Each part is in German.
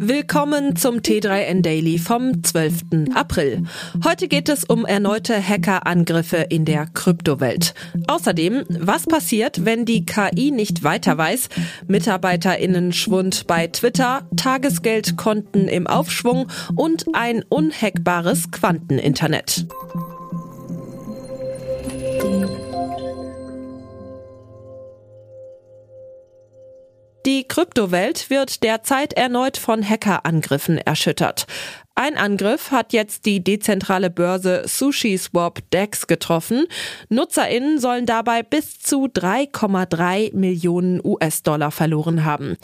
Willkommen zum T3N Daily vom 12. April. Heute geht es um erneute Hackerangriffe in der Kryptowelt. Außerdem, was passiert, wenn die KI nicht weiter weiß? Mitarbeiterinnenschwund bei Twitter, Tagesgeldkonten im Aufschwung und ein unhackbares Quanteninternet. Kryptowelt wird derzeit erneut von Hackerangriffen erschüttert. Ein Angriff hat jetzt die dezentrale Börse SushiSwap DEX getroffen. NutzerInnen sollen dabei bis zu 3,3 Millionen US-Dollar verloren haben.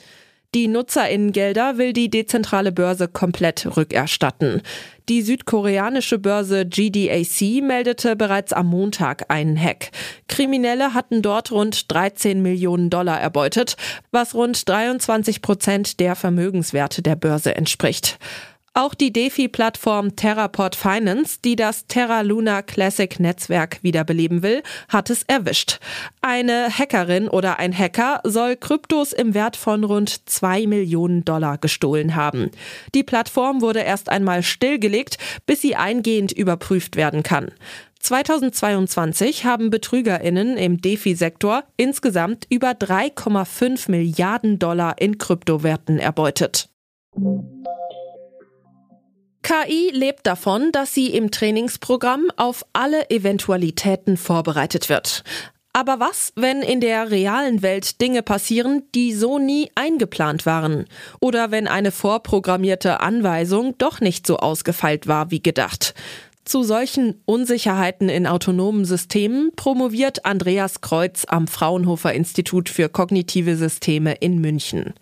Die Nutzerinnengelder will die dezentrale Börse komplett rückerstatten. Die südkoreanische Börse GDAC meldete bereits am Montag einen Hack. Kriminelle hatten dort rund 13 Millionen Dollar erbeutet, was rund 23 Prozent der Vermögenswerte der Börse entspricht. Auch die DeFi-Plattform Terraport Finance, die das Terra Luna Classic Netzwerk wiederbeleben will, hat es erwischt. Eine Hackerin oder ein Hacker soll Kryptos im Wert von rund zwei Millionen Dollar gestohlen haben. Die Plattform wurde erst einmal stillgelegt, bis sie eingehend überprüft werden kann. 2022 haben BetrügerInnen im DeFi-Sektor insgesamt über 3,5 Milliarden Dollar in Kryptowerten erbeutet. KI lebt davon, dass sie im Trainingsprogramm auf alle Eventualitäten vorbereitet wird. Aber was, wenn in der realen Welt Dinge passieren, die so nie eingeplant waren? Oder wenn eine vorprogrammierte Anweisung doch nicht so ausgefeilt war wie gedacht? Zu solchen Unsicherheiten in autonomen Systemen promoviert Andreas Kreuz am Fraunhofer Institut für kognitive Systeme in München.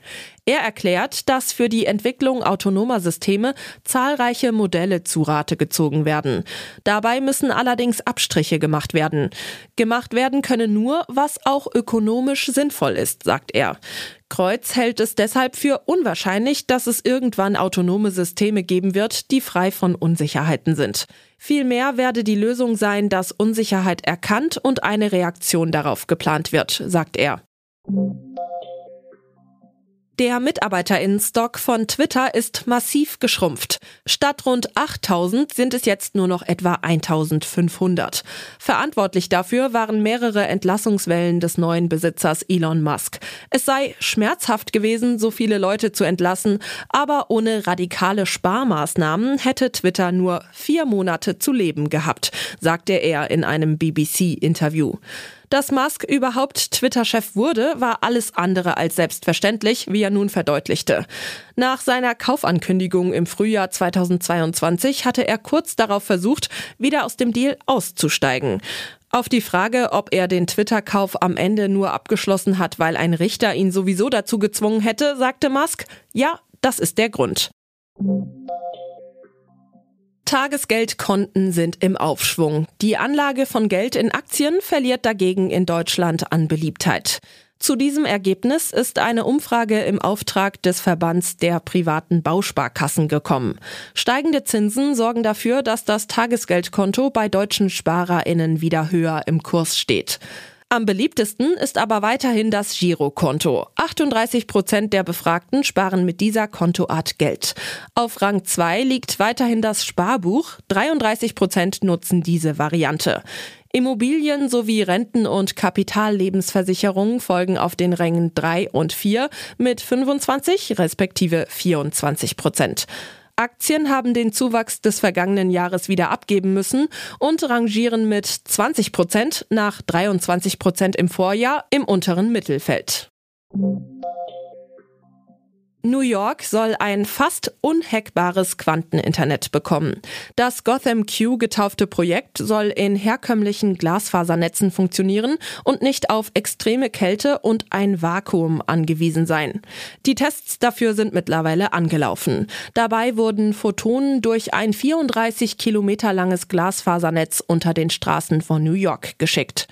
Er erklärt, dass für die Entwicklung autonomer Systeme zahlreiche Modelle zu Rate gezogen werden. Dabei müssen allerdings Abstriche gemacht werden. Gemacht werden können nur, was auch ökonomisch sinnvoll ist, sagt er. Kreuz hält es deshalb für unwahrscheinlich, dass es irgendwann autonome Systeme geben wird, die frei von Unsicherheiten sind. Vielmehr werde die Lösung sein, dass Unsicherheit erkannt und eine Reaktion darauf geplant wird, sagt er. Der Mitarbeiterinnenstock von Twitter ist massiv geschrumpft. Statt rund 8000 sind es jetzt nur noch etwa 1500. Verantwortlich dafür waren mehrere Entlassungswellen des neuen Besitzers Elon Musk. Es sei schmerzhaft gewesen, so viele Leute zu entlassen, aber ohne radikale Sparmaßnahmen hätte Twitter nur vier Monate zu leben gehabt, sagte er in einem BBC-Interview. Dass Musk überhaupt Twitter-Chef wurde, war alles andere als selbstverständlich, wie er nun verdeutlichte. Nach seiner Kaufankündigung im Frühjahr 2022 hatte er kurz darauf versucht, wieder aus dem Deal auszusteigen. Auf die Frage, ob er den Twitter-Kauf am Ende nur abgeschlossen hat, weil ein Richter ihn sowieso dazu gezwungen hätte, sagte Musk, ja, das ist der Grund. Tagesgeldkonten sind im Aufschwung. Die Anlage von Geld in Aktien verliert dagegen in Deutschland an Beliebtheit. Zu diesem Ergebnis ist eine Umfrage im Auftrag des Verbands der privaten Bausparkassen gekommen. Steigende Zinsen sorgen dafür, dass das Tagesgeldkonto bei deutschen Sparerinnen wieder höher im Kurs steht. Am beliebtesten ist aber weiterhin das Girokonto. 38 Prozent der Befragten sparen mit dieser Kontoart Geld. Auf Rang 2 liegt weiterhin das Sparbuch. 33 Prozent nutzen diese Variante. Immobilien sowie Renten- und Kapitallebensversicherungen folgen auf den Rängen 3 und 4 mit 25 respektive 24 Prozent. Aktien haben den Zuwachs des vergangenen Jahres wieder abgeben müssen und rangieren mit 20 Prozent nach 23 Prozent im Vorjahr im unteren Mittelfeld. New York soll ein fast unhackbares Quanteninternet bekommen. Das Gotham Q getaufte Projekt soll in herkömmlichen Glasfasernetzen funktionieren und nicht auf extreme Kälte und ein Vakuum angewiesen sein. Die Tests dafür sind mittlerweile angelaufen. Dabei wurden Photonen durch ein 34 Kilometer langes Glasfasernetz unter den Straßen von New York geschickt.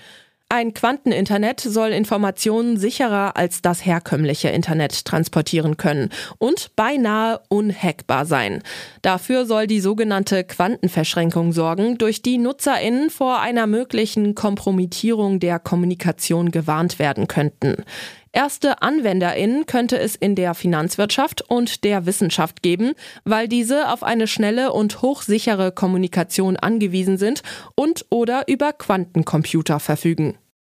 Ein Quanteninternet soll Informationen sicherer als das herkömmliche Internet transportieren können und beinahe unhackbar sein. Dafür soll die sogenannte Quantenverschränkung sorgen, durch die Nutzerinnen vor einer möglichen Kompromittierung der Kommunikation gewarnt werden könnten. Erste AnwenderInnen könnte es in der Finanzwirtschaft und der Wissenschaft geben, weil diese auf eine schnelle und hochsichere Kommunikation angewiesen sind und oder über Quantencomputer verfügen.